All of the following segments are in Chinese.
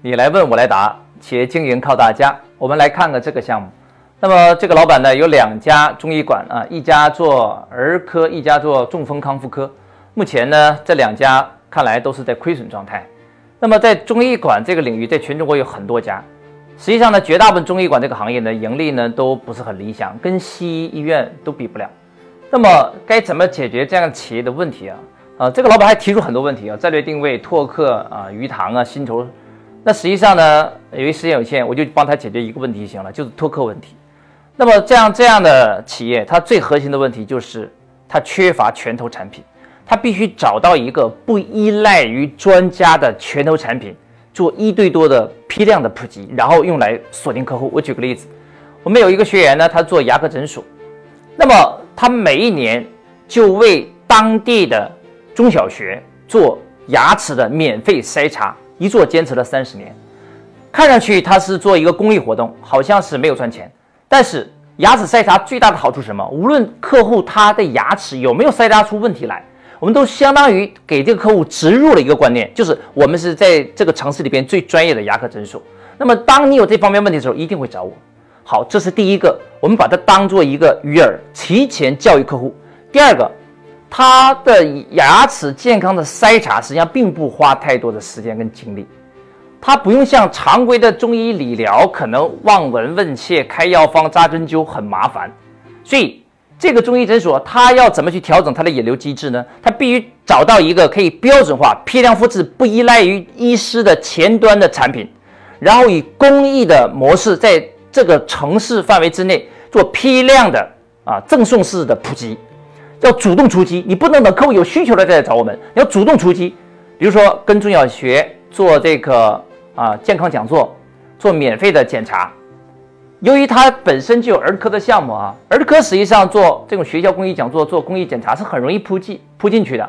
你来问我来答，企业经营靠大家。我们来看看这个项目。那么这个老板呢有两家中医馆啊，一家做儿科，一家做中风康复科。目前呢这两家看来都是在亏损状态。那么在中医馆这个领域，在全中国有很多家。实际上呢，绝大部分中医馆这个行业呢，盈利呢都不是很理想，跟西医医院都比不了。那么该怎么解决这样企业的问题啊？啊，这个老板还提出很多问题啊，战略定位、拓客啊、鱼塘啊、薪酬。那实际上呢，由于时间有限，我就帮他解决一个问题就行了，就是拓客问题。那么这样这样的企业，它最核心的问题就是它缺乏拳头产品，它必须找到一个不依赖于专家的拳头产品。做一对多的批量的普及，然后用来锁定客户。我举个例子，我们有一个学员呢，他做牙科诊所，那么他每一年就为当地的中小学做牙齿的免费筛查，一做坚持了三十年。看上去他是做一个公益活动，好像是没有赚钱，但是牙齿筛查最大的好处是什么？无论客户他的牙齿有没有筛查出问题来。我们都相当于给这个客户植入了一个观念，就是我们是在这个城市里边最专业的牙科诊所。那么，当你有这方面问题的时候，一定会找我。好，这是第一个，我们把它当做一个鱼饵，提前教育客户。第二个，他的牙齿健康的筛查实际上并不花太多的时间跟精力，他不用像常规的中医理疗，可能望闻问切、开药方、扎针灸很麻烦，所以。这个中医诊所，他要怎么去调整它的引流机制呢？他必须找到一个可以标准化、批量复制、不依赖于医师的前端的产品，然后以公益的模式，在这个城市范围之内做批量的啊赠送式的普及，要主动出击。你不能等客户有需求了再来找我们，你要主动出击。比如说跟中小学做这个啊健康讲座，做免费的检查。由于它本身就有儿科的项目啊，儿科实际上做这种学校公益讲座、做公益检查是很容易铺进铺进去的，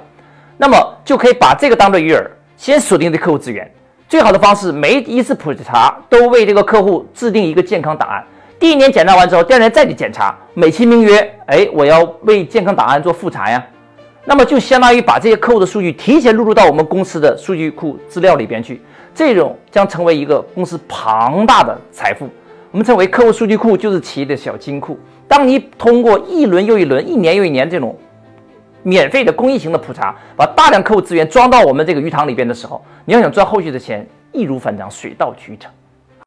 那么就可以把这个当做鱼饵，先锁定这客户资源。最好的方式，每一次普查都为这个客户制定一个健康档案。第一年检查完之后，第二年再去检查，美其名曰，哎，我要为健康档案做复查呀。那么就相当于把这些客户的数据提前录入到我们公司的数据库资料里边去，这种将成为一个公司庞大的财富。我们称为客户数据库，就是企业的小金库。当你通过一轮又一轮、一年又一年这种免费的公益型的普查，把大量客户资源装到我们这个鱼塘里边的时候，你要想赚后续的钱，易如反掌，水到渠成。